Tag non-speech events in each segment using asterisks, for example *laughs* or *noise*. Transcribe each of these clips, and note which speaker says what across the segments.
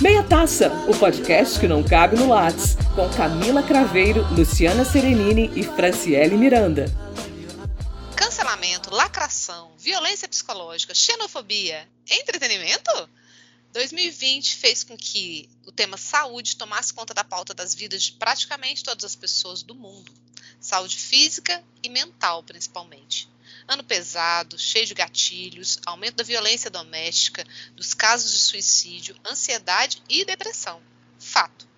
Speaker 1: Meia Taça, o podcast que não cabe no Lattes, com Camila Craveiro, Luciana Serenini e Franciele Miranda.
Speaker 2: Cancelamento, lacração, violência psicológica, xenofobia, entretenimento? 2020 fez com que o tema saúde tomasse conta da pauta das vidas de praticamente todas as pessoas do mundo, saúde física e mental principalmente. Ano pesado, cheio de gatilhos, aumento da violência doméstica, dos casos de suicídio, ansiedade e depressão. Fato.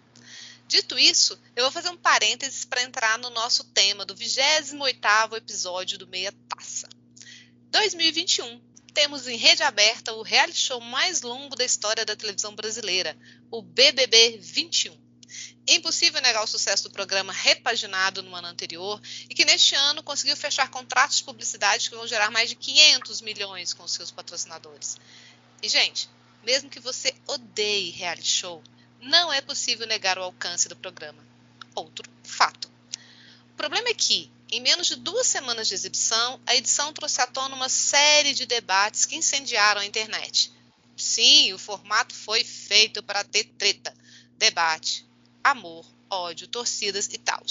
Speaker 2: Dito isso, eu vou fazer um parênteses para entrar no nosso tema do 28º episódio do Meia Taça. 2021. Temos em rede aberta o reality show mais longo da história da televisão brasileira, o BBB 21. Impossível negar o sucesso do programa repaginado no ano anterior e que neste ano conseguiu fechar contratos de publicidade que vão gerar mais de 500 milhões com seus patrocinadores. E, gente, mesmo que você odeie reality show, não é possível negar o alcance do programa. Outro fato. O problema é que, em menos de duas semanas de exibição, a edição trouxe à tona uma série de debates que incendiaram a internet. Sim, o formato foi feito para ter treta, debate, amor, ódio, torcidas e tal.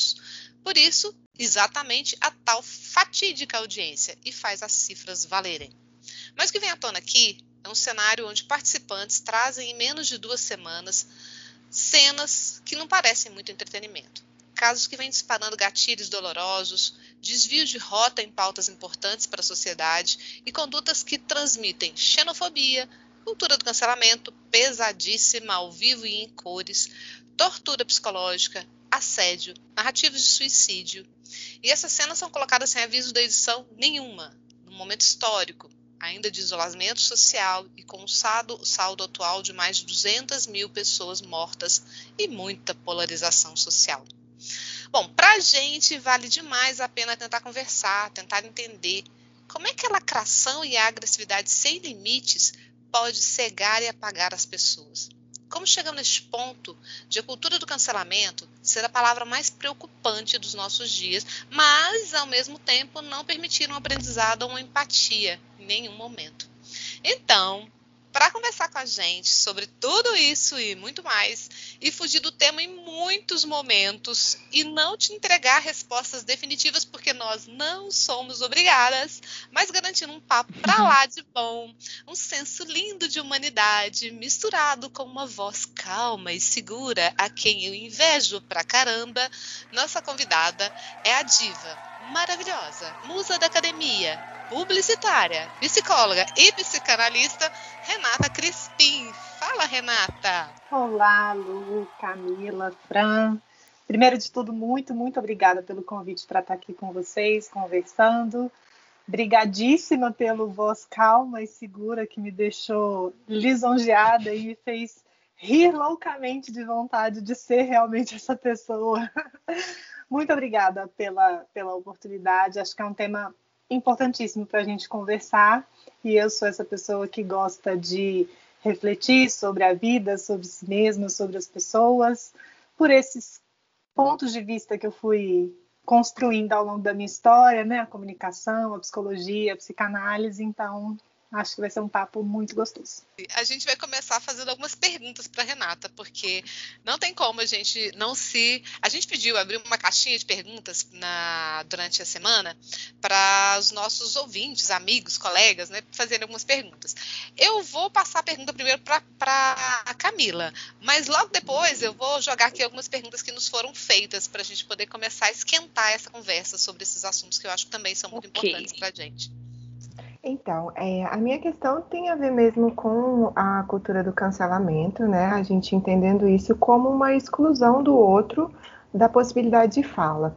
Speaker 2: Por isso, exatamente a tal fatídica audiência e faz as cifras valerem. Mas o que vem à tona aqui é um cenário onde participantes trazem em menos de duas semanas cenas que não parecem muito entretenimento. Casos que vêm disparando gatilhos dolorosos, desvios de rota em pautas importantes para a sociedade e condutas que transmitem xenofobia, cultura do cancelamento, pesadíssima ao vivo e em cores, tortura psicológica, assédio, narrativas de suicídio. E essas cenas são colocadas sem aviso da edição nenhuma, num momento histórico, ainda de isolamento social e com um saldo, saldo atual de mais de 200 mil pessoas mortas e muita polarização social. Bom, para a gente vale demais a pena tentar conversar, tentar entender como é que a lacração e a agressividade sem limites pode cegar e apagar as pessoas. Como chegamos neste ponto de a cultura do cancelamento ser a palavra mais preocupante dos nossos dias, mas, ao mesmo tempo, não permitir um aprendizado ou uma empatia em nenhum momento? Então, para conversar com a gente sobre tudo isso e muito mais, e fugir do tema em muitos momentos e não te entregar respostas definitivas, porque nós não somos obrigadas, mas garantindo um papo para uhum. lá de bom, um senso lindo de humanidade, misturado com uma voz calma e segura, a quem eu invejo pra caramba, nossa convidada é a diva maravilhosa, musa da academia, publicitária, psicóloga e psicanalista Renata Crispim. Fala, Renata!
Speaker 3: Olá, Lu, Camila, Fran. Primeiro de tudo, muito, muito obrigada pelo convite para estar aqui com vocês, conversando. Brigadíssima pelo voz calma e segura que me deixou lisonjeada e me fez rir loucamente de vontade de ser realmente essa pessoa. *laughs* Muito obrigada pela, pela oportunidade. Acho que é um tema importantíssimo para a gente conversar. E eu sou essa pessoa que gosta de refletir sobre a vida, sobre si mesma, sobre as pessoas, por esses pontos de vista que eu fui construindo ao longo da minha história, né? A comunicação, a psicologia, a psicanálise. Então, Acho que vai ser um papo muito gostoso.
Speaker 2: A gente vai começar fazendo algumas perguntas para Renata, porque não tem como a gente não se. A gente pediu abrir uma caixinha de perguntas na... durante a semana para os nossos ouvintes, amigos, colegas, né, fazerem algumas perguntas. Eu vou passar a pergunta primeiro para a Camila, mas logo depois eu vou jogar aqui algumas perguntas que nos foram feitas para a gente poder começar a esquentar essa conversa sobre esses assuntos que eu acho que também são muito okay. importantes para a gente.
Speaker 4: Então, é, a minha questão tem a ver mesmo com a cultura do cancelamento, né? A gente entendendo isso como uma exclusão do outro da possibilidade de fala.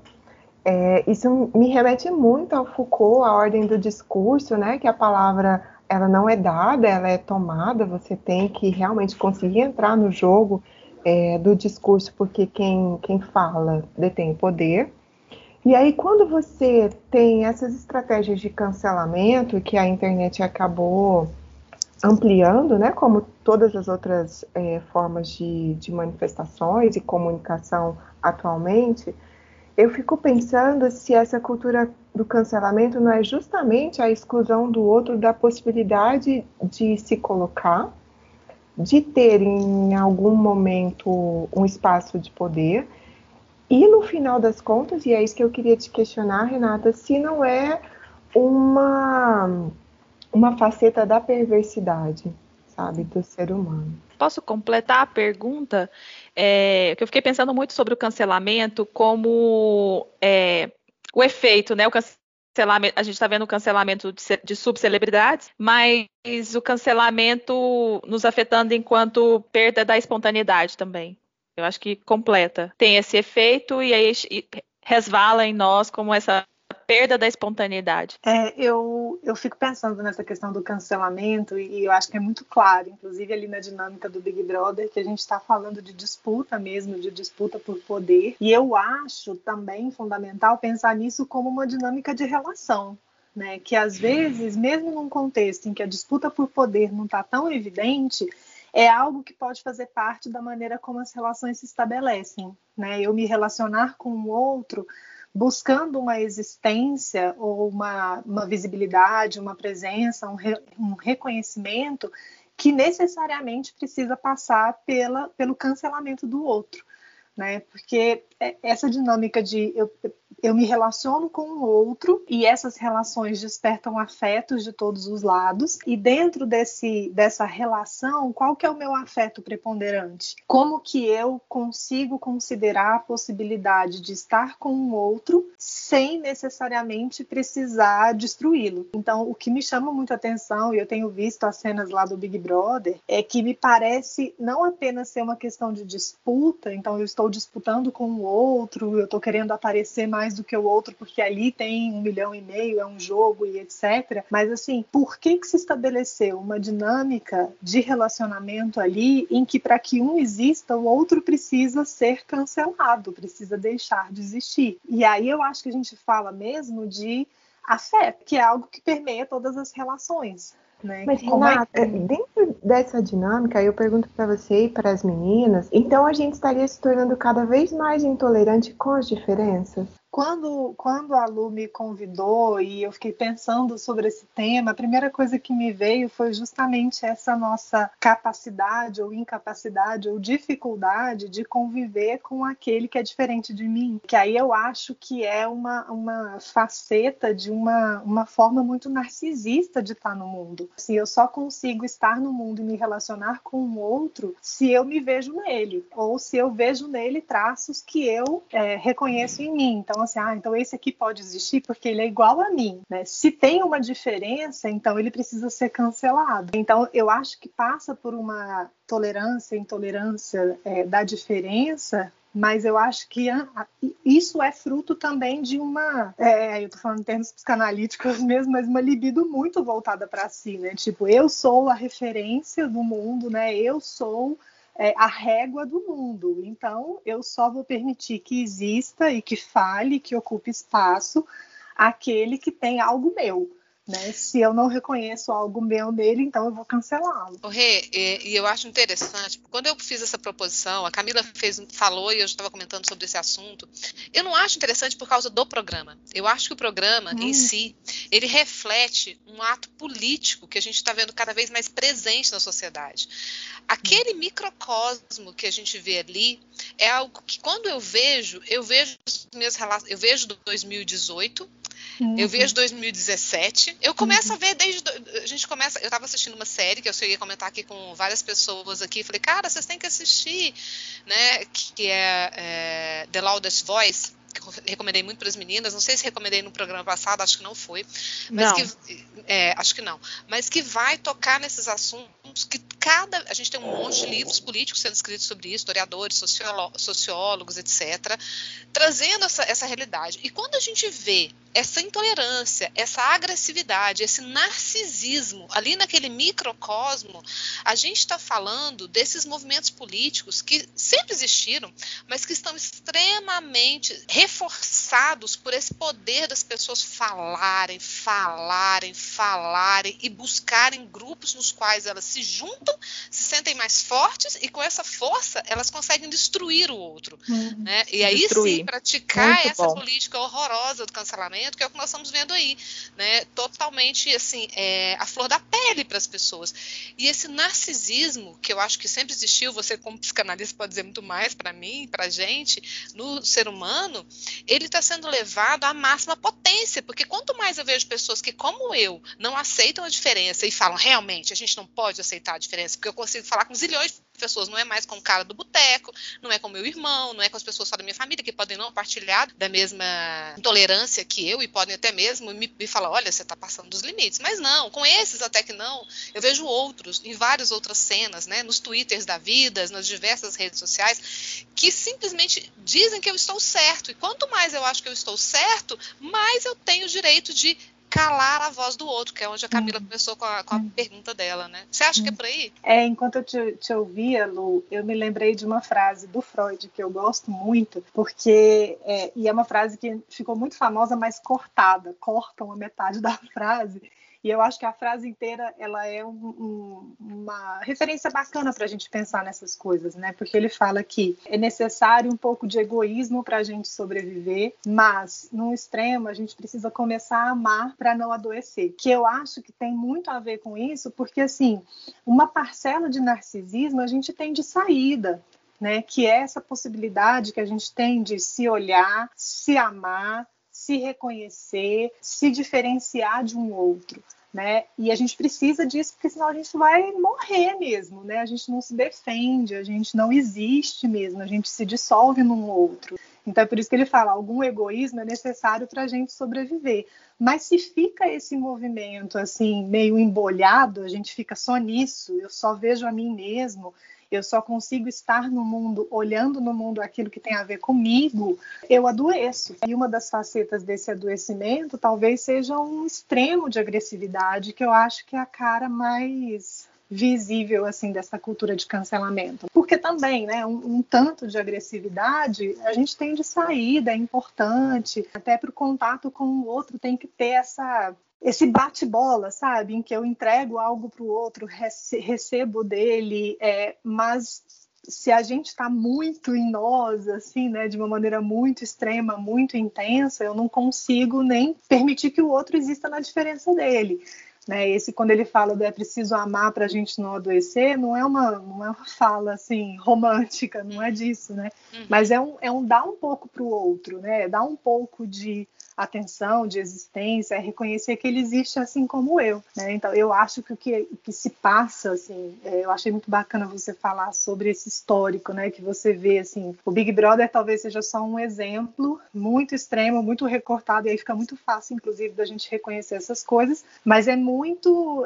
Speaker 4: É, isso me remete muito ao Foucault, a ordem do discurso, né? Que a palavra ela não é dada, ela é tomada. Você tem que realmente conseguir entrar no jogo é, do discurso, porque quem, quem fala detém poder. E aí, quando você tem essas estratégias de cancelamento que a internet acabou ampliando, né, como todas as outras é, formas de, de manifestações e comunicação atualmente, eu fico pensando se essa cultura do cancelamento não é justamente a exclusão do outro da possibilidade de se colocar, de ter em algum momento um espaço de poder. E no final das contas, e é isso que eu queria te questionar, Renata, se não é uma, uma faceta da perversidade, sabe, do ser humano.
Speaker 5: Posso completar a pergunta? É, que eu fiquei pensando muito sobre o cancelamento como é, o efeito, né? O cancelamento, a gente está vendo o cancelamento de, de subcelebridades, mas o cancelamento nos afetando enquanto perda da espontaneidade também. Eu acho que completa. Tem esse efeito e aí resvala em nós como essa perda da espontaneidade.
Speaker 3: É, eu, eu fico pensando nessa questão do cancelamento e eu acho que é muito claro, inclusive ali na dinâmica do Big Brother, que a gente está falando de disputa mesmo, de disputa por poder. E eu acho também fundamental pensar nisso como uma dinâmica de relação. Né, que às vezes, mesmo num contexto em que a disputa por poder não está tão evidente, é algo que pode fazer parte da maneira como as relações se estabelecem. Né? Eu me relacionar com o outro buscando uma existência ou uma, uma visibilidade, uma presença, um, re, um reconhecimento que necessariamente precisa passar pela, pelo cancelamento do outro. Né? Porque é, essa dinâmica de eu, eu me relaciono com o outro e essas relações despertam afetos de todos os lados. E dentro desse, dessa relação, qual que é o meu afeto preponderante? Como que eu consigo considerar a possibilidade de estar com o outro sem necessariamente precisar destruí-lo? Então, o que me chama muito a atenção, e eu tenho visto as cenas lá do Big Brother, é que me parece não apenas ser uma questão de disputa, então eu estou disputando com o outro, eu estou querendo aparecer mais do que o outro, porque ali tem um milhão e meio, é um jogo e etc. Mas assim, por que que se estabeleceu uma dinâmica de relacionamento ali em que para que um exista, o outro precisa ser cancelado, precisa deixar de existir? E aí eu acho que a gente fala mesmo de afeto, que é algo que permeia todas as relações. Né?
Speaker 4: Mas, Renata, é... dentro dessa dinâmica, eu pergunto para você e para as meninas, então a gente estaria se tornando cada vez mais intolerante com as diferenças?
Speaker 3: Quando, quando a Lu me convidou e eu fiquei pensando sobre esse tema, a primeira coisa que me veio foi justamente essa nossa capacidade ou incapacidade ou dificuldade de conviver com aquele que é diferente de mim. Que aí eu acho que é uma, uma faceta de uma, uma forma muito narcisista de estar no mundo. Assim, eu só consigo estar no mundo e me relacionar com o outro se eu me vejo nele, ou se eu vejo nele traços que eu é, reconheço em mim. Então, assim, ah, então esse aqui pode existir porque ele é igual a mim, né? Se tem uma diferença, então ele precisa ser cancelado. Então eu acho que passa por uma tolerância, intolerância é, da diferença mas eu acho que isso é fruto também de uma, é, eu tô falando em termos psicanalíticos *laughs* mesmo, mas uma libido muito voltada para si, né? Tipo, eu sou a referência do mundo, né? Eu sou é, a régua do mundo. Então, eu só vou permitir que exista e que fale, que ocupe espaço aquele que tem algo meu. Né? Se eu não reconheço algo meu nele, então eu vou cancelá-lo.
Speaker 2: O Rê, e, e, eu acho interessante, quando eu fiz essa proposição, a Camila fez, falou e eu estava comentando sobre esse assunto. Eu não acho interessante por causa do programa. Eu acho que o programa hum. em si, ele reflete um ato político que a gente está vendo cada vez mais presente na sociedade. Aquele hum. microcosmo que a gente vê ali é algo que quando eu vejo, eu vejo minhas eu vejo do 2018 Uhum. Eu vejo 2017. Eu começo uhum. a ver desde. A gente começa. Eu estava assistindo uma série que eu cheguei a comentar aqui com várias pessoas aqui. Falei, cara, vocês têm que assistir, né? Que é, é The Loudest Voice recomendei muito para as meninas. Não sei se recomendei no programa passado, acho que não foi. Mas
Speaker 5: não.
Speaker 2: que é, acho que não. Mas que vai tocar nesses assuntos que cada. A gente tem um monte de livros políticos sendo escritos sobre isso, historiadores, sociólogos, etc., trazendo essa, essa realidade. E quando a gente vê essa intolerância, essa agressividade, esse narcisismo ali naquele microcosmo, a gente está falando desses movimentos políticos que sempre existiram, mas que estão extremamente reforçados por esse poder das pessoas falarem, falarem, falarem e buscarem grupos nos quais elas se juntam se sentem mais fortes e com essa força elas conseguem destruir o outro. Uhum. Né? E aí destruir. sim praticar Muito essa bom. política horrorosa do cancelamento, que é o que nós estamos vendo aí, né? Totalmente assim, é, a flor da pele para as pessoas. E esse narcisismo, que eu acho que sempre existiu, você como psicanalista pode dizer muito mais para mim, para gente, no ser humano, ele está sendo levado à máxima potência, porque quanto mais eu vejo pessoas que, como eu, não aceitam a diferença e falam realmente a gente não pode aceitar a diferença, porque eu consigo falar com zilhões de pessoas, não é mais com o cara do boteco, não é com meu irmão, não é com as pessoas só da minha família que podem não partilhar da mesma intolerância que eu e podem até mesmo me, me falar, olha, você está passando dos limites. Mas não, com esses até que não, eu vejo outros em várias outras cenas, né, nos twitters da vida, nas diversas redes sociais, que simplesmente dizem que eu estou certo. E quanto mais eu acho que eu estou certo, mais eu tenho o direito de calar a voz do outro, que é onde a Camila uhum. começou com a, com a uhum. pergunta dela, né? Você acha uhum. que é por aí?
Speaker 3: É, enquanto eu te, te, ouvia, Lu, eu me lembrei de uma frase do Freud que eu gosto muito, porque é, e é uma frase que ficou muito famosa, mas cortada, cortam a metade da *laughs* frase e eu acho que a frase inteira ela é um, um, uma referência bacana para a gente pensar nessas coisas, né? Porque ele fala que é necessário um pouco de egoísmo para a gente sobreviver, mas no extremo a gente precisa começar a amar para não adoecer. Que eu acho que tem muito a ver com isso, porque assim, uma parcela de narcisismo a gente tem de saída. Né, que é essa possibilidade que a gente tem de se olhar, se amar, se reconhecer, se diferenciar de um outro. Né? E a gente precisa disso porque senão a gente vai morrer mesmo, né? A gente não se defende, a gente não existe mesmo, a gente se dissolve num outro. Então é por isso que ele fala, algum egoísmo é necessário para a gente sobreviver. Mas se fica esse movimento assim meio embolhado, a gente fica só nisso, eu só vejo a mim mesmo, eu só consigo estar no mundo, olhando no mundo aquilo que tem a ver comigo, eu adoeço. E uma das facetas desse adoecimento talvez seja um extremo de agressividade, que eu acho que é a cara mais visível assim dessa cultura de cancelamento. Porque também, né, um, um tanto de agressividade a gente tem de saída, é importante, até para o contato com o outro tem que ter essa esse bate-bola, sabe, em que eu entrego algo para o outro, recebo dele, é, mas se a gente está muito em nós, assim, né, de uma maneira muito extrema, muito intensa, eu não consigo nem permitir que o outro exista na diferença dele. Né? Esse quando ele fala do é preciso amar para a gente não adoecer, não é uma não é uma fala assim romântica, não é disso, né? Uhum. Mas é um, é um dar um pouco para o outro, né? Dar um pouco de atenção, de existência, é reconhecer que ele existe assim como eu. Né? Então, eu acho que o que, que se passa, assim, é, eu achei muito bacana você falar sobre esse histórico, né? Que você vê, assim, o Big Brother talvez seja só um exemplo muito extremo, muito recortado, e aí fica muito fácil, inclusive, da gente reconhecer essas coisas, mas é muito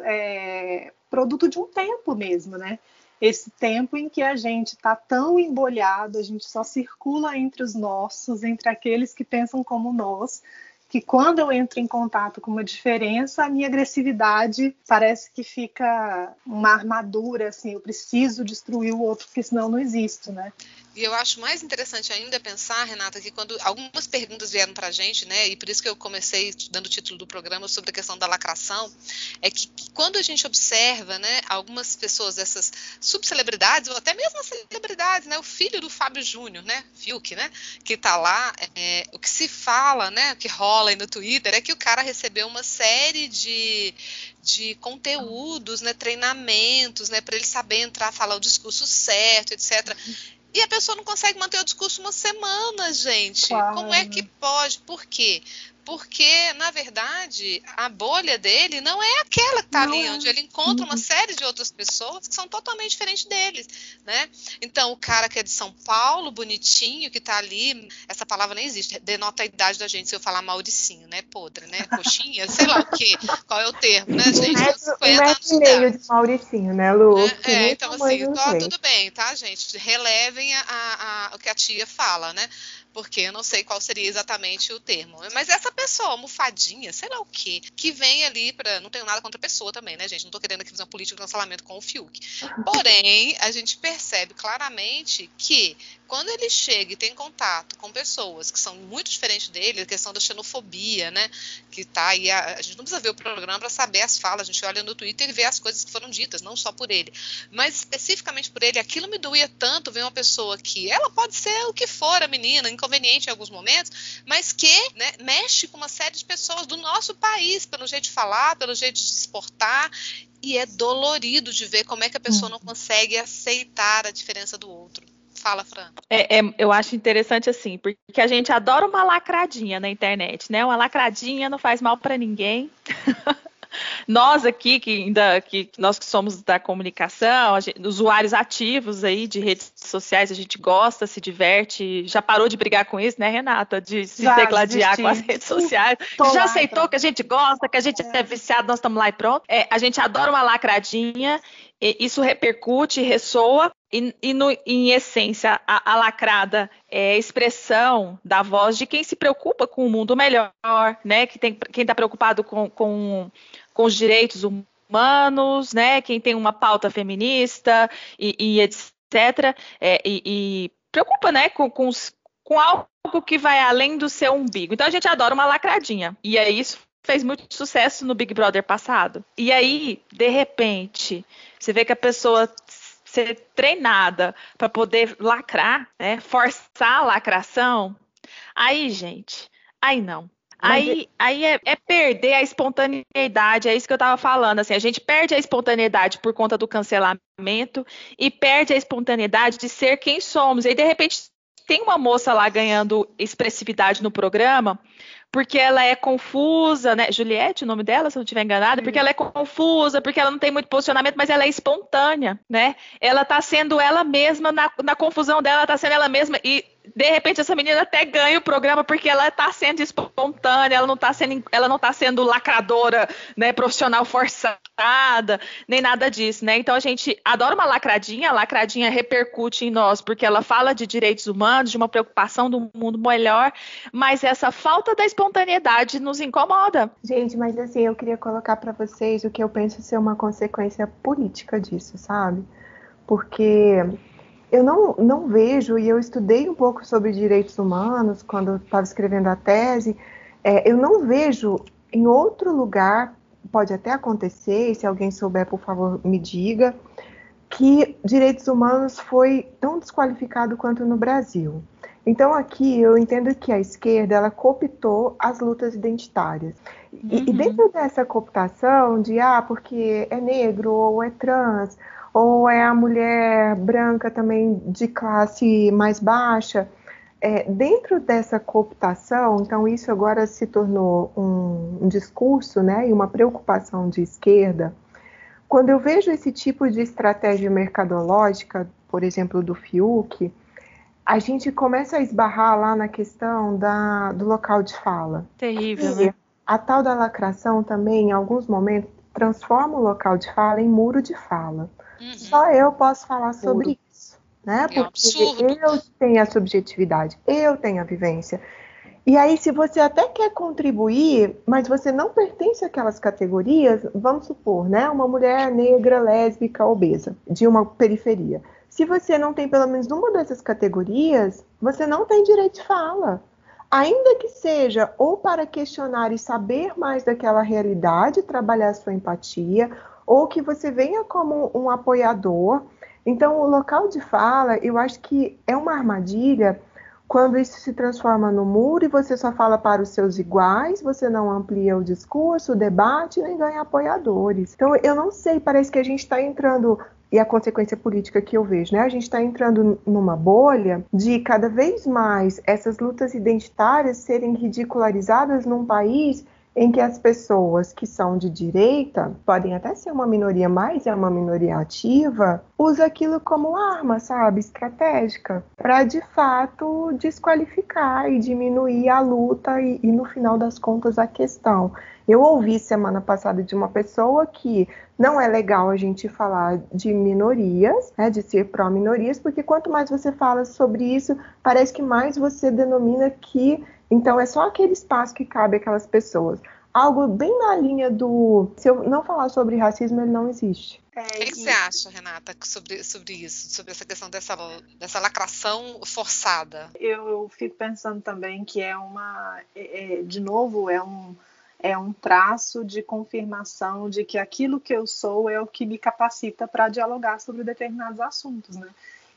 Speaker 3: é, produto de um tempo mesmo, né? esse tempo em que a gente está tão embolhado, a gente só circula entre os nossos, entre aqueles que pensam como nós, que quando eu entro em contato com uma diferença, a minha agressividade parece que fica uma armadura, assim, eu preciso destruir o outro, porque senão não existo, né?
Speaker 2: E eu acho mais interessante ainda pensar, Renata, que quando algumas perguntas vieram para a gente, né, e por isso que eu comecei dando o título do programa sobre a questão da lacração, é que quando a gente observa, né, algumas pessoas dessas subcelebridades, ou até mesmo as celebridades, né, o filho do Fábio Júnior, né, Fiuk, né, que está lá, é, o que se fala, né, o que rola aí no Twitter é que o cara recebeu uma série de, de conteúdos, né, treinamentos, né, para ele saber entrar, falar o discurso certo, etc. E a pessoa não consegue manter o discurso uma semana, gente. Claro. Como é que pode? Por quê? Porque, na verdade, a bolha dele não é aquela que está ali, é. onde ele encontra uma uhum. série de outras pessoas que são totalmente diferentes deles, né? Então, o cara que é de São Paulo, bonitinho, que está ali, essa palavra nem existe, denota a idade da gente se eu falar Mauricinho, né? Podre, né? Coxinha, sei lá o quê, qual é o termo, né, gente? Um
Speaker 4: metro, um metro e meio de Mauricinho, né, Lu?
Speaker 2: É, é então, assim, ó, tudo bem, tá, gente? Relevem a, a, a, o que a tia fala, né? Porque eu não sei qual seria exatamente o termo. Mas essa pessoa, almofadinha, sei lá o quê, que vem ali para. Não tenho nada contra a pessoa também, né, gente? Não tô querendo aqui fazer uma política de cancelamento com o Fiuk. *laughs* Porém, a gente percebe claramente que quando ele chega e tem contato com pessoas que são muito diferentes dele, a questão da xenofobia, né? Que tá aí. A, a gente não precisa ver o programa para saber as falas, a gente olha no Twitter e vê as coisas que foram ditas, não só por ele. Mas especificamente por ele, aquilo me doía tanto ver uma pessoa que ela pode ser o que for, a menina, inconveniente em alguns momentos, mas que né, mexe com uma série de pessoas do nosso país, pelo jeito de falar, pelo jeito de se exportar. E é dolorido de ver como é que a pessoa não consegue aceitar a diferença do outro. Fala, Fran.
Speaker 5: É, é, eu acho interessante assim, porque a gente adora uma lacradinha na internet, né? Uma lacradinha não faz mal para ninguém. *laughs* nós aqui, que ainda que nós que somos da comunicação, gente, usuários ativos aí de redes sociais, a gente gosta, se diverte, já parou de brigar com isso, né, Renata? De se já, degladiar com as redes sociais. *laughs* Tô já aceitou então. que a gente gosta, que a gente é, é viciado, nós estamos lá e pronto. É, a gente adora uma lacradinha, isso repercute, ressoa, e, e no, em essência, a, a, lacrada é a expressão da voz de quem se preocupa com o mundo melhor, né? Que tem, quem está preocupado com, com, com, os direitos humanos, né? Quem tem uma pauta feminista e, e etc. É, e, e, preocupa, né? Com, com, os, com algo que vai além do seu umbigo. Então a gente adora uma lacradinha. E é isso fez muito sucesso no Big Brother passado. E aí, de repente, você vê que a pessoa ser treinada para poder lacrar, né? Forçar a lacração. Aí, gente, aí não. Aí, é... aí é, é, perder a espontaneidade, é isso que eu estava falando. Assim, a gente perde a espontaneidade por conta do cancelamento e perde a espontaneidade de ser quem somos. E aí, de repente, tem uma moça lá ganhando expressividade no programa porque ela é confusa, né? Juliette, o nome dela, se eu não estiver enganada, porque ela é confusa, porque ela não tem muito posicionamento, mas ela é espontânea, né? Ela está sendo ela mesma na, na confusão dela, está sendo ela mesma e de repente essa menina até ganha o programa porque ela está sendo espontânea, ela não está sendo, ela não tá sendo lacradora, né, profissional forçada, nem nada disso, né? Então a gente adora uma lacradinha, a lacradinha repercute em nós porque ela fala de direitos humanos, de uma preocupação do mundo melhor, mas essa falta da espontaneidade nos incomoda.
Speaker 4: Gente, mas assim, eu queria colocar para vocês o que eu penso ser uma consequência política disso, sabe? Porque eu não, não vejo, e eu estudei um pouco sobre direitos humanos quando estava escrevendo a tese, é, eu não vejo em outro lugar, pode até acontecer, e se alguém souber, por favor, me diga, que direitos humanos foi tão desqualificado quanto no Brasil. Então aqui eu entendo que a esquerda ela cooptou as lutas identitárias. Uhum. E, e, uhum. dentro dessa cooptação de ah, porque é negro ou é trans ou é a mulher branca também de classe mais baixa. É, dentro dessa cooptação, então isso agora se tornou um, um discurso né, e uma preocupação de esquerda. Quando eu vejo esse tipo de estratégia mercadológica, por exemplo, do Fiuk, a gente começa a esbarrar lá na questão da, do local de fala.
Speaker 5: Terrível, e né?
Speaker 4: A tal da lacração também, em alguns momentos, transforma o local de fala em muro de fala. Uhum. Só eu posso falar sobre isso, né?
Speaker 2: É Porque
Speaker 4: um eu tenho a subjetividade, eu tenho a vivência. E aí, se você até quer contribuir, mas você não pertence àquelas categorias, vamos supor, né? Uma mulher negra, lésbica, obesa, de uma periferia. Se você não tem pelo menos uma dessas categorias, você não tem direito de fala. Ainda que seja ou para questionar e saber mais daquela realidade, trabalhar sua empatia, ou que você venha como um apoiador. Então, o local de fala, eu acho que é uma armadilha quando isso se transforma no muro e você só fala para os seus iguais, você não amplia o discurso, o debate, nem ganha apoiadores. Então, eu não sei, parece que a gente está entrando e a consequência política que eu vejo, né? A gente está entrando numa bolha de cada vez mais essas lutas identitárias serem ridicularizadas num país em que as pessoas que são de direita, podem até ser uma minoria, mas é uma minoria ativa, usa aquilo como arma, sabe, estratégica, para de fato desqualificar e diminuir a luta e, e no final das contas a questão. Eu ouvi semana passada de uma pessoa que não é legal a gente falar de minorias, né, de ser pró-minorias, porque quanto mais você fala sobre isso, parece que mais você denomina que então é só aquele espaço que cabe aquelas pessoas. Algo bem na linha do se eu não falar sobre racismo, ele não existe.
Speaker 2: É, o que, você acha, Renata, sobre, sobre isso, sobre essa questão dessa, dessa lacração forçada?
Speaker 3: Eu, eu fico pensando também que é uma, é, é, de novo, é um, é um traço de confirmação de que aquilo que eu sou é o que me capacita para dialogar sobre determinados assuntos, né?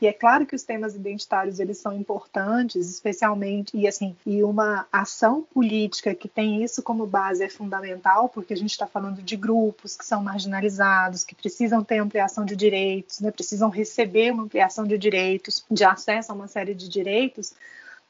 Speaker 3: E é claro que os temas identitários eles são importantes, especialmente e assim, e uma ação política que tem isso como base é fundamental, porque a gente está falando de grupos que são marginalizados, que precisam ter ampliação de direitos, né, precisam receber uma ampliação de direitos, de acesso a uma série de direitos.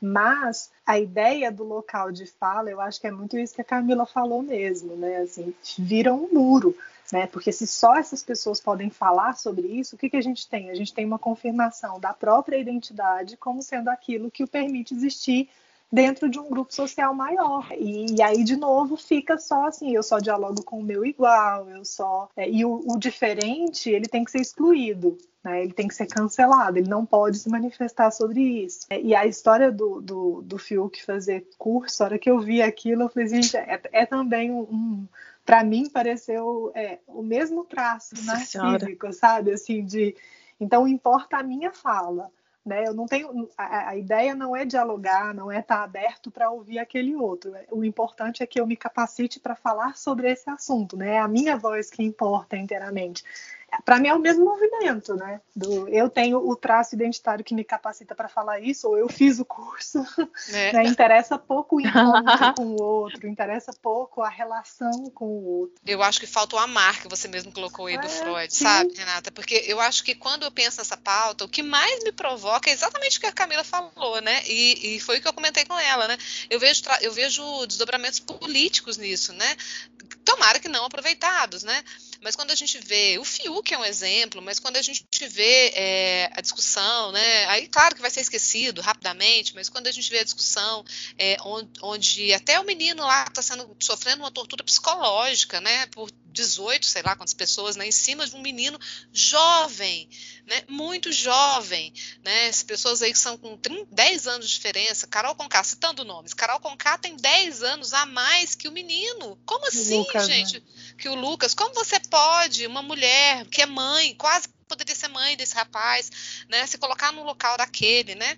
Speaker 3: Mas a ideia do local de fala, eu acho que é muito isso que a Camila falou mesmo, né? Assim, vira um muro né? Porque se só essas pessoas podem falar sobre isso, o que, que a gente tem? A gente tem uma confirmação da própria identidade como sendo aquilo que o permite existir dentro de um grupo social maior. E, e, aí, de novo, fica só assim: eu só dialogo com o meu igual, eu só. É, e o, o, diferente, ele tem que ser excluído. Né, ele tem que ser cancelado, ele não pode se manifestar sobre isso. É, e a história do, do, do Fiuk fazer curso, a hora que eu vi aquilo, eu falei, gente, é, é também um, para mim pareceu é, o mesmo traço narcísico, sabe? Assim, de então importa a minha fala. Né? Eu não tenho a, a ideia não é dialogar, não é estar tá aberto para ouvir aquele outro. O importante é que eu me capacite para falar sobre esse assunto, né? É a minha voz que importa inteiramente para mim é o mesmo movimento, né? Do, eu tenho o traço identitário que me capacita para falar isso, ou eu fiz o curso. É. *laughs* Né? Interessa pouco o *laughs* encontro com o outro, interessa pouco a relação com o outro.
Speaker 2: Eu acho que falta o amar que você mesmo colocou aí do é, Freud, sim. sabe, Renata? Porque eu acho que quando eu penso nessa pauta, o que mais me provoca é exatamente o que a Camila falou, né? E, e foi o que eu comentei com ela, né? Eu vejo, eu vejo desdobramentos políticos nisso, né? Tomara que não aproveitados, né? Mas quando a gente vê o Fiuk é um exemplo, mas quando a gente vê é, a discussão, né? Aí claro que vai ser esquecido rapidamente, mas quando a gente vê a discussão é, onde, onde, até o menino lá está sendo sofrendo uma tortura psicológica, né? Por 18, sei lá quantas pessoas, né, em cima de um menino jovem, né, muito jovem, né, as pessoas aí que são com 30, 10 anos de diferença, Carol Conká, citando nomes, Carol Conká tem 10 anos a mais que o menino, como assim, Lucas, gente, né? que o Lucas, como você pode, uma mulher que é mãe, quase poderia mãe desse rapaz, né? Se colocar no local daquele, né?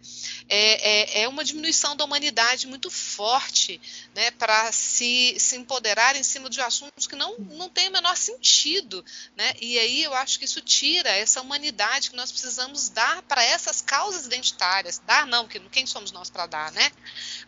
Speaker 2: É, é, é uma diminuição da humanidade muito forte, né? Para se, se empoderar em cima de assuntos que não, não tem o menor sentido, né? E aí eu acho que isso tira essa humanidade que nós precisamos dar para essas causas identitárias. Dar não, que quem somos nós para dar, né?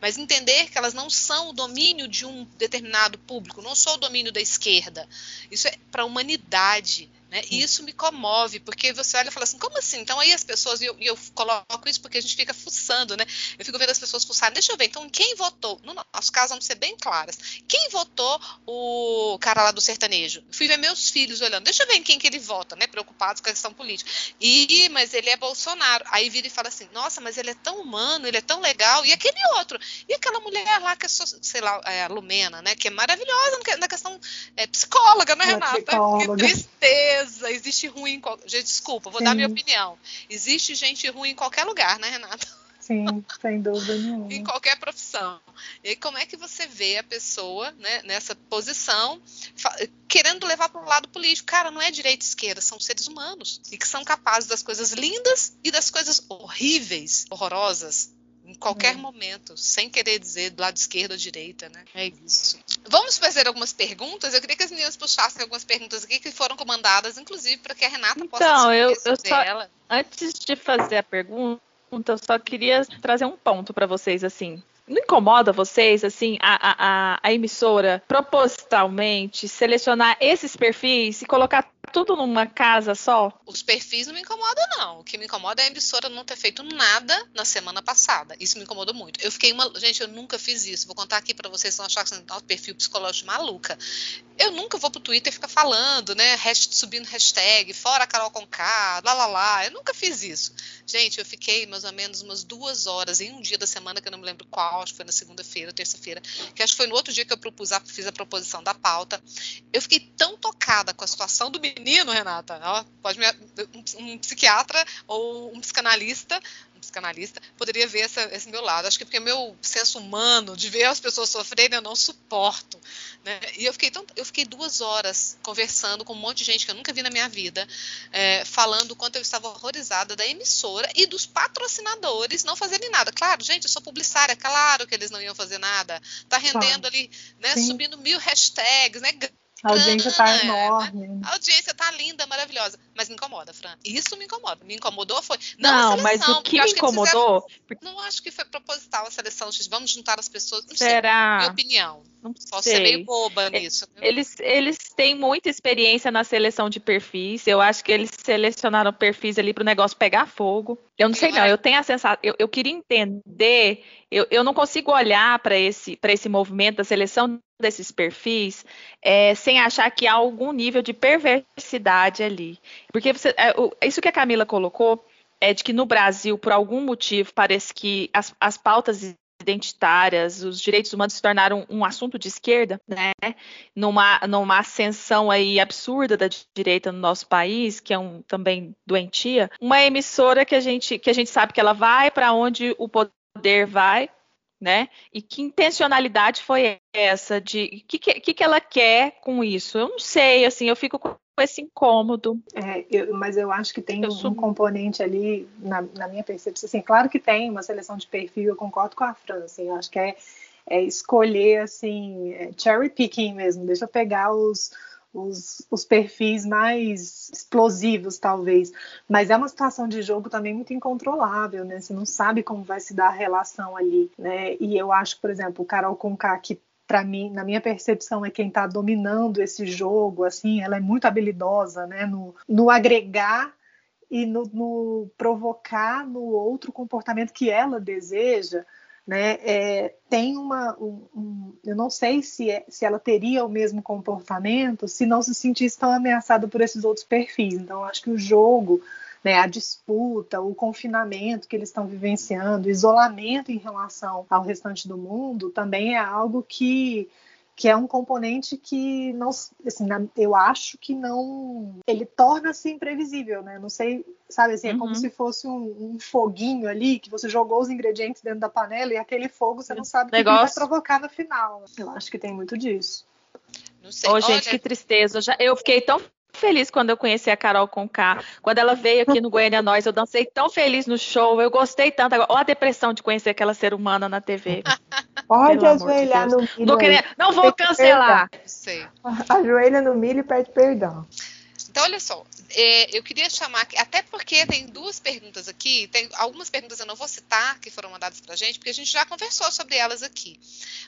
Speaker 2: Mas entender que elas não são o domínio de um determinado público, não sou o domínio da esquerda. Isso é para a humanidade, né? E isso me comove, porque você e fala assim, como assim? Então aí as pessoas, e eu, eu, coloco isso porque a gente fica fuçando, né? Eu fico vendo as pessoas fuçarem, deixa eu ver, então quem votou? No nosso caso, vamos ser bem claras. Quem votou o cara lá do sertanejo? Fui ver meus filhos olhando, deixa eu ver em quem que ele vota, né? Preocupados com a questão política. E, mas ele é Bolsonaro. Aí vira e fala assim, nossa, mas ele é tão humano, ele é tão legal. E aquele outro? E aquela mulher lá que é, sei lá, é a Lumena, né? Que é maravilhosa na questão é, psicóloga, né, Renata? Que tristeza existe ruim. Gente, desculpa, vou Sim. dar minha opinião. Existe gente ruim em qualquer lugar, né, Renata?
Speaker 3: Sim, sem dúvida *laughs* nenhuma.
Speaker 2: em qualquer profissão. E como é que você vê a pessoa né, nessa posição, querendo levar para o lado político? Cara, não é direita e esquerda, são seres humanos. E que são capazes das coisas lindas e das coisas horríveis, horrorosas, em qualquer é. momento, sem querer dizer do lado esquerdo ou direita, né? É isso. Vamos fazer algumas perguntas. Eu queria que as meninas puxassem algumas perguntas aqui que foram comandadas, inclusive, para que a Renata
Speaker 5: então,
Speaker 2: possa
Speaker 5: Então, eu, eu só, ela. antes de fazer a pergunta, eu só queria trazer um ponto para vocês, assim. Não incomoda vocês, assim, a, a, a emissora propositalmente selecionar esses perfis e colocar tudo numa casa só?
Speaker 2: Os perfis não me incomodam, não. O que me incomoda é a emissora não ter feito nada na semana passada. Isso me incomodou muito. Eu fiquei uma. Gente, eu nunca fiz isso. Vou contar aqui para vocês não achar que é um perfil psicológico maluca. Eu nunca vou pro Twitter ficar falando, né? Subindo hashtag, fora Carol Conká, lá lá lá. Eu nunca fiz isso. Gente, eu fiquei mais ou menos umas duas horas em um dia da semana, que eu não me lembro qual, acho que foi na segunda-feira, terça-feira, que acho que foi no outro dia que eu propus, fiz a proposição da pauta. Eu fiquei tão tocada com a situação do menino, Renata. Ó, pode me, um, um psiquiatra ou um psicanalista psicanalista, poderia ver essa, esse meu lado. Acho que porque meu senso humano de ver as pessoas sofrerem eu não suporto. Né? E eu fiquei, tão, eu fiquei duas horas conversando com um monte de gente que eu nunca vi na minha vida, é, falando o quanto eu estava horrorizada da emissora e dos patrocinadores não fazerem nada. Claro, gente, eu sou publicitária, claro que eles não iam fazer nada. Tá rendendo ali, né, subindo mil hashtags, né?
Speaker 3: A audiência está né? enorme.
Speaker 2: A audiência está linda, maravilhosa. Mas me incomoda, Fran. Isso me incomoda. Me incomodou foi. Não, não
Speaker 5: mas o que me incomodou.
Speaker 2: Que fizeram, não acho que foi proposital a seleção. Vamos juntar as pessoas. Não
Speaker 5: Será?
Speaker 2: Sei, minha opinião. Não Posso sei. ser meio boba nisso.
Speaker 5: Eles, eles têm muita experiência na seleção de perfis. Eu acho que eles selecionaram perfis ali para o negócio pegar fogo. Eu não sei, não. Eu tenho a sensação. Eu, eu queria entender. Eu, eu não consigo olhar para esse, esse movimento da seleção desses perfis é, sem achar que há algum nível de perversidade ali. Porque você, é, o, isso que a Camila colocou é de que no Brasil, por algum motivo, parece que as, as pautas identitárias, os direitos humanos se tornaram um assunto de esquerda, né? Numa, numa ascensão aí absurda da direita no nosso país, que é um também doentia. Uma emissora que a gente que a gente sabe que ela vai para onde o poder vai, né? E que intencionalidade foi essa de que, que, que ela quer com isso? Eu não sei, assim, eu fico com esse incômodo.
Speaker 3: É, eu, mas eu acho que tem um, sou... componente ali, na, na, minha percepção, assim, claro que tem uma seleção de perfil, eu concordo com a França, assim, eu acho que é, é escolher, assim, é cherry picking mesmo, deixa eu pegar os os, os, perfis mais explosivos, talvez. Mas é uma situação de jogo também muito incontrolável, né? Você não sabe como vai se dar a relação ali, né? E eu acho, por exemplo, o Carol Conká, que para mim, na minha percepção, é quem está dominando esse jogo, assim, ela é muito habilidosa, né? No, no agregar e no, no provocar no outro comportamento que ela deseja né, é, tem uma, um, um, eu não sei se, é, se ela teria o mesmo comportamento se não se sentisse tão ameaçada por esses outros perfis. Então, acho que o jogo, né, a disputa, o confinamento que eles estão vivenciando, o isolamento em relação ao restante do mundo, também é algo que que é um componente que não, assim, eu acho que não, ele torna-se imprevisível, né? Não sei, sabe assim, é como uhum. se fosse um, um, foguinho ali que você jogou os ingredientes dentro da panela e aquele fogo você não sabe o que vai provocar no final. Eu acho que tem muito disso.
Speaker 5: Não sei. Oh, gente, que tristeza. Eu, já, eu fiquei tão feliz quando eu conheci a Carol Conká. Quando ela veio aqui no Goiânia Nós, eu dancei tão feliz no show, eu gostei tanto. Olha a depressão de conhecer aquela ser humana na TV. *laughs*
Speaker 3: Pode ajoelhar de no milho.
Speaker 5: Não, não vou cancelar.
Speaker 2: Sei.
Speaker 3: Ajoelha no milho e pede perdão.
Speaker 2: Então, olha só, é, eu queria chamar, até porque tem duas perguntas aqui, tem algumas perguntas eu não vou citar que foram mandadas para a gente, porque a gente já conversou sobre elas aqui.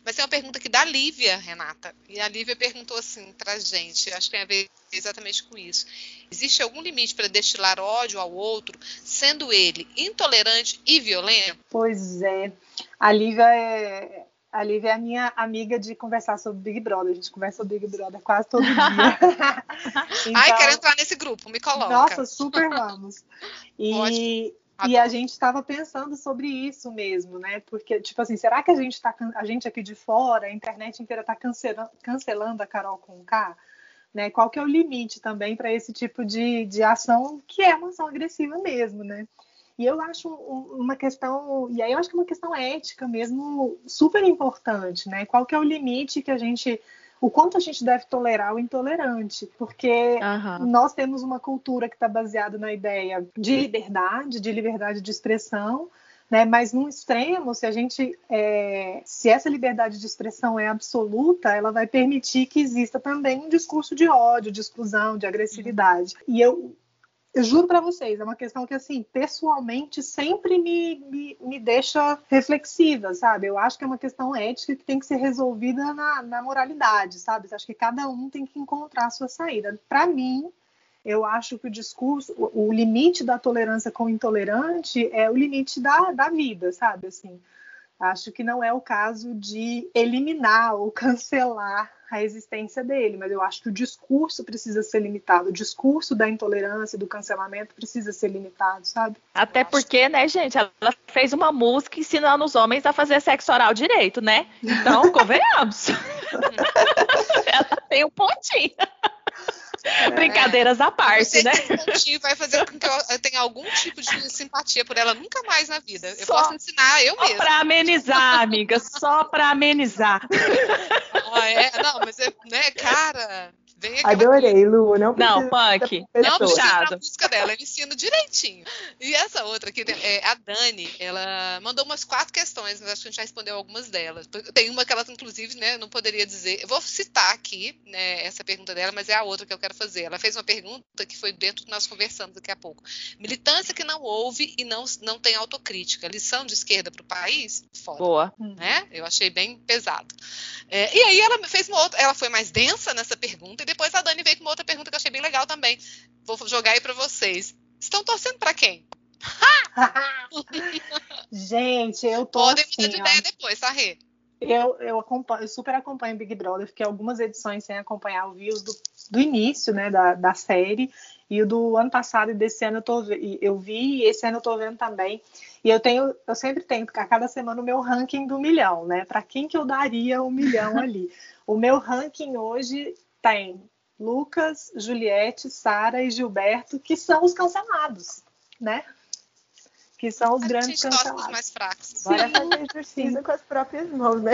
Speaker 2: Mas tem uma pergunta aqui da Lívia, Renata, e a Lívia perguntou assim para a gente, acho que tem a ver exatamente com isso. Existe algum limite para destilar ódio ao outro, sendo ele intolerante e violento?
Speaker 3: Pois é. A Lívia é, a Lívia é a minha amiga de conversar sobre Big Brother. A gente conversa sobre Big Brother quase todo dia.
Speaker 2: então, *laughs* Ai, quero entrar nesse grupo, me coloca.
Speaker 3: Nossa, super vamos. *laughs* E, e a gente estava pensando sobre isso mesmo, né? Porque, tipo assim, será que a gente tá, a gente aqui de fora, a internet inteira está cancelando, cancelando a Carol com K? Né? Qual que é o limite também para esse tipo de, de ação que é uma ação agressiva mesmo, né? E eu acho uma questão, e aí eu acho que é uma questão ética mesmo super importante, né? Qual que é o limite que a gente, o quanto a gente deve tolerar o intolerante? Porque uhum. nós temos uma cultura que está baseada na ideia de liberdade, de liberdade de expressão, né? Mas no extremo, se a gente, é, se essa liberdade de expressão é absoluta, ela vai permitir que exista também um discurso de ódio, de exclusão, de agressividade. E eu eu juro para vocês, é uma questão que, assim, pessoalmente sempre me, me, me, deixa reflexiva, sabe? Eu acho que é uma questão ética que tem que ser resolvida na, na moralidade, sabe? Eu acho que cada um tem que encontrar a sua saída. Para mim, eu acho que o discurso, o, o limite da tolerância com o intolerante é o limite da, da vida, sabe? Assim, acho que não é o caso de eliminar ou cancelar a existência dele, mas eu acho que o discurso precisa ser limitado, o discurso da intolerância, do cancelamento precisa ser limitado, sabe?
Speaker 5: Até porque, né, gente, ela fez uma música ensinando os homens a fazer sexo oral direito, né? Então, *laughs* convenhamos. *laughs* ela tem um pontinho. É. Brincadeiras à parte, né?
Speaker 2: Vai fazer com que eu tenha algum tipo de simpatia por ela nunca mais na vida. Eu só, posso ensinar eu mesma.
Speaker 5: Só pra amenizar, amiga. Só pra amenizar.
Speaker 2: Ah, é? Não, mas é, né, cara.
Speaker 4: Adorei, Lu. Não,
Speaker 5: não Punk.
Speaker 2: Não precisa a música dela, eu ensino direitinho. E essa outra aqui, é, a Dani, ela mandou umas quatro questões, mas acho que a gente já respondeu algumas delas. Tem uma que ela, inclusive, né, não poderia dizer. Eu vou citar aqui né, essa pergunta dela, mas é a outra que eu quero fazer. Ela fez uma pergunta que foi dentro do que nós conversamos daqui a pouco. Militância que não ouve e não, não tem autocrítica. Lição de esquerda para o país? Foda.
Speaker 5: Boa.
Speaker 2: Né? Eu achei bem pesado. É, e aí ela fez uma outra, ela foi mais densa nessa pergunta depois a Dani veio com uma outra pergunta que eu achei bem legal também. Vou jogar aí para vocês. Estão torcendo para quem? *laughs*
Speaker 3: Gente, eu tô
Speaker 2: Podem
Speaker 3: assim,
Speaker 2: mudar de ideia depois, tá, Rê?
Speaker 3: Eu, eu, acompanho, eu super acompanho Big Brother, fiquei algumas edições sem acompanhar, eu vi os do, do início, né, da, da série, e o do ano passado e desse ano eu, tô, eu vi, e esse ano eu tô vendo também. E eu tenho, eu sempre tenho, a cada semana, o meu ranking do milhão, né? Para quem que eu daria o um milhão *laughs* ali? o meu ranking hoje tem Lucas, Juliette, Sara e Gilberto, que são os cancelados, né? Que são os
Speaker 2: a
Speaker 3: grandes
Speaker 2: gente
Speaker 3: cancelados.
Speaker 2: Os mais fracos.
Speaker 4: Bora fazer exercício com as próprias mãos, né?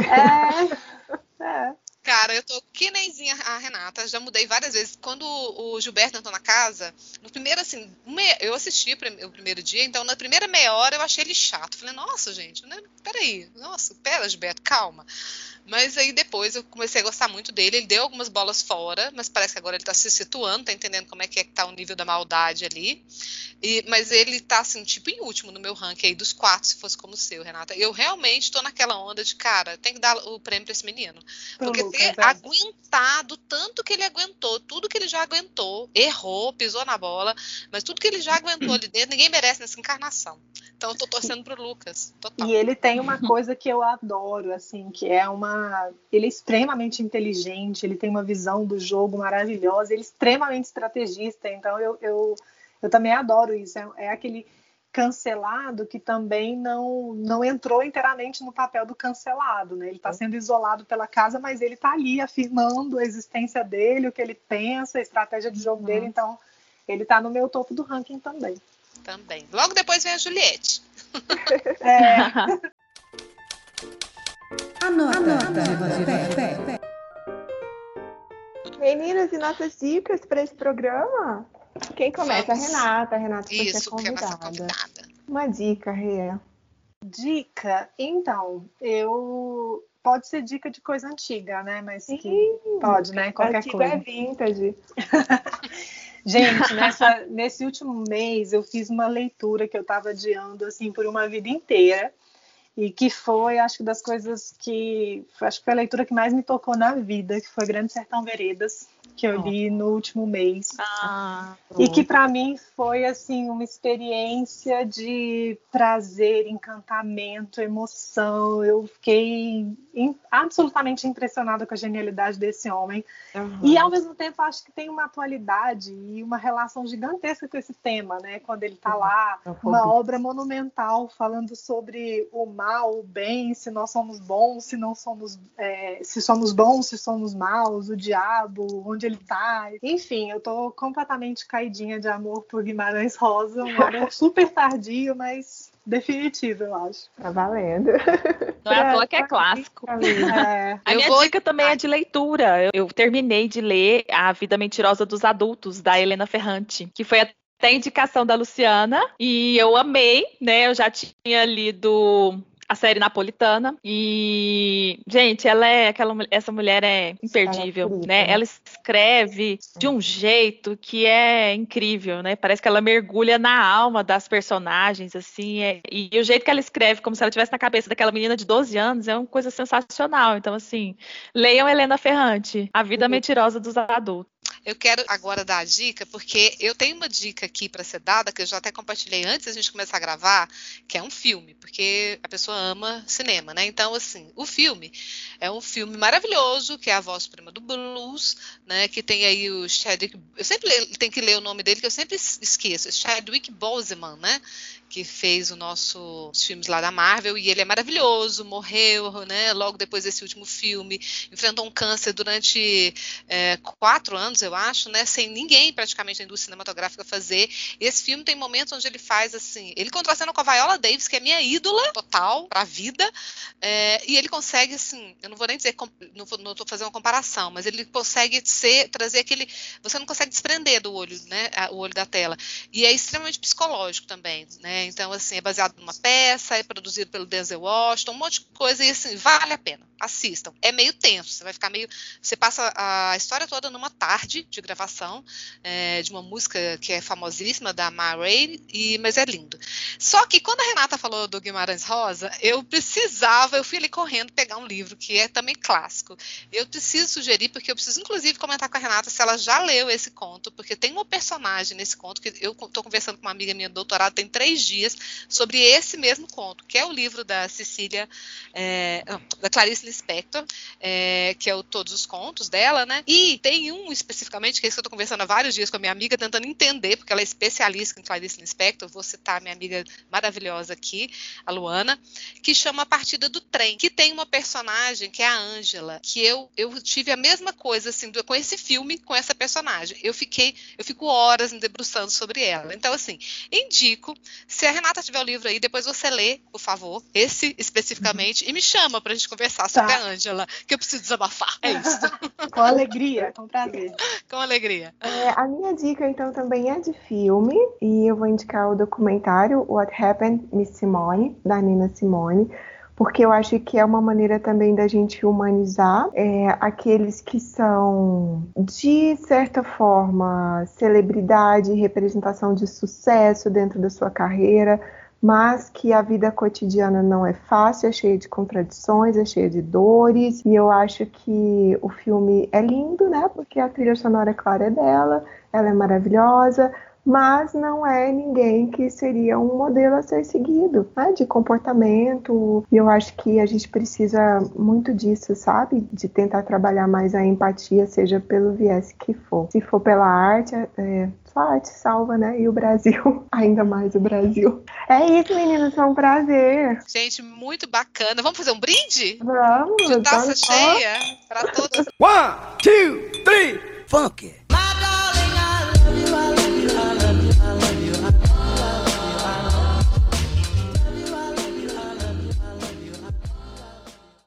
Speaker 3: É, *laughs* é.
Speaker 2: Cara, eu tô que nemzinha a Renata, já mudei várias vezes. Quando o Gilberto entrou na casa, no primeiro, assim, eu assisti o primeiro dia, então na primeira meia hora eu achei ele chato. Falei, nossa, gente, né? peraí, nossa, pera, Gilberto, calma. Mas aí depois eu comecei a gostar muito dele. Ele deu algumas bolas fora, mas parece que agora ele tá se situando, tá entendendo como é que, é que tá o nível da maldade ali. E, mas ele tá, assim, tipo em último no meu ranking aí dos quatro, se fosse como o seu, Renata. Eu realmente tô naquela onda de, cara, tem que dar o prêmio pra esse menino. Porque Lucas, ter é. aguentado tanto que ele aguentou, tudo que ele já aguentou, errou, pisou na bola, mas tudo que ele já aguentou ali dentro, ninguém merece nessa encarnação. Então eu tô torcendo pro Lucas. Total.
Speaker 3: E ele tem uma coisa que eu adoro, assim, que é uma. Ele é extremamente inteligente, ele tem uma visão do jogo maravilhosa, ele é extremamente estrategista, então eu, eu, eu também adoro isso. É, é aquele cancelado que também não, não entrou inteiramente no papel do cancelado, né? Ele está sendo isolado pela casa, mas ele está ali afirmando a existência dele, o que ele pensa, a estratégia de jogo uhum. dele, então ele está no meu topo do ranking também
Speaker 2: também. Logo depois vem a Juliette.
Speaker 3: É. *laughs*
Speaker 1: Anota, Anota
Speaker 4: Meninas, e nossas dicas para esse programa? Quem começa? Vamos. A Renata. A Renata
Speaker 2: Isso,
Speaker 4: convidada.
Speaker 2: Que é convidada.
Speaker 4: Uma dica, Rê.
Speaker 3: Dica? Então, eu pode ser dica de coisa antiga, né? Mas que pode, né? Qualquer
Speaker 4: antiga
Speaker 3: coisa.
Speaker 4: é vintage. *laughs*
Speaker 3: Gente, nessa, nesse último mês eu fiz uma leitura que eu estava adiando assim por uma vida inteira e que foi, acho que das coisas que, acho que foi a leitura que mais me tocou na vida, que foi Grande Sertão Veredas, que eu li no último mês.
Speaker 5: Ah,
Speaker 3: e que para mim foi assim uma experiência de prazer, encantamento, emoção. Eu fiquei in, absolutamente impressionada com a genialidade desse homem. Uhum. E ao mesmo tempo acho que tem uma atualidade e uma relação gigantesca com esse tema, né? Quando ele está lá, uhum. uma obra monumental falando sobre o mal, o bem, se nós somos bons, se não somos, é, se somos bons, se somos maus, o diabo, onde ele está. Enfim, eu tô completamente caidinha de amor por Guimarães Rosa, um amor *laughs* super tardio, mas definitivo, eu acho.
Speaker 4: Tá valendo.
Speaker 5: Não é à toa que é clássico. É. A minha vou... dica também é de leitura. Eu, eu, terminei de ler A Vida Mentirosa dos Adultos, da Helena Ferrante, que foi até indicação da Luciana, e eu amei, né? Eu já tinha lido a série napolitana. E, gente, ela é aquela essa mulher é imperdível, ela é né? Ela escreve de um jeito que é incrível, né? Parece que ela mergulha na alma das personagens, assim, é, e, e, o jeito que ela escreve, como se ela tivesse na cabeça daquela menina de 12 anos, é uma coisa sensacional. Então, assim, leiam Helena Ferrante, A Vida Mentirosa dos Adultos.
Speaker 2: Eu quero agora dar a dica, porque eu tenho uma dica aqui para ser dada, que eu já até compartilhei antes da gente começar a gravar, que é um filme, porque a pessoa ama cinema, né? Então, assim, o filme é um filme maravilhoso, que é A Voz Prima do Blues, né? Que tem aí o Chadwick. Eu sempre tenho que ler o nome dele, que eu sempre esqueço. Chadwick Boseman, né? Que fez o nosso, os filmes lá da Marvel, e ele é maravilhoso, morreu, né, logo depois desse último filme, enfrentou um câncer durante é, quatro anos, eu acho, né, sem ninguém praticamente na indústria cinematográfica fazer. Esse filme tem momentos onde ele faz assim, ele contracena com a Viola Davis, que é minha ídola total para a vida, é, e ele consegue, assim, eu não vou nem dizer, não, vou, não tô fazendo uma comparação, mas ele consegue ser, trazer aquele, você não consegue desprender do olho, né, o olho da tela. E é extremamente psicológico também, né, então, assim, é baseado numa peça, é produzido pelo Denzel Washington, um monte de coisa, e assim, vale a pena. Assistam. É meio tenso, você vai ficar meio. Você passa a história toda numa tarde de gravação é, de uma música que é famosíssima, da Ma e, mas é lindo. Só que quando a Renata falou do Guimarães Rosa, eu precisava, eu fui ali correndo pegar um livro que é também clássico. Eu preciso sugerir, porque eu preciso, inclusive, comentar com a Renata se ela já leu esse conto, porque tem uma personagem nesse conto que eu estou conversando com uma amiga minha doutorado, tem três dias dias sobre esse mesmo conto, que é o livro da Cecília, é, da Clarice Lispector, é, que é o Todos os Contos dela, né? E tem um especificamente, que é isso que eu estou conversando há vários dias com a minha amiga, tentando entender, porque ela é especialista em Clarice Lispector, vou citar a minha amiga maravilhosa aqui, a Luana, que chama A Partida do Trem, que tem uma personagem que é a Ângela, que eu, eu tive a mesma coisa, assim, com esse filme, com essa personagem. Eu fiquei, eu fico horas me debruçando sobre ela. Então, assim, indico, se a Renata tiver o livro aí, depois você lê, por favor, esse especificamente, e me chama pra gente conversar sobre tá. a Ângela, que eu preciso desabafar. É isso. *laughs*
Speaker 3: com alegria, com prazer.
Speaker 2: com alegria.
Speaker 4: É, a minha dica, então, também é de filme, e eu vou indicar o documentário What Happened, Miss Simone, da Nina Simone porque eu acho que é uma maneira também da gente humanizar é, aqueles que são, de certa forma, celebridade, representação de sucesso dentro da sua carreira, mas que a vida cotidiana não é fácil, é cheia de contradições, é cheia de dores, e eu acho que o filme é lindo, né? Porque a trilha sonora, claro, é dela, ela é maravilhosa, mas não é ninguém que seria um modelo a ser seguido, né, de comportamento. E eu acho que a gente precisa muito disso, sabe? De tentar trabalhar mais a empatia, seja pelo viés que for. Se for pela arte, é, só a arte salva, né? E o Brasil, *laughs* ainda mais o Brasil. É isso, meninas, foi um prazer.
Speaker 2: Gente, muito bacana. Vamos fazer um brinde?
Speaker 4: Vamos.
Speaker 2: De taça cheia para todas.
Speaker 6: One, two, three, funk it.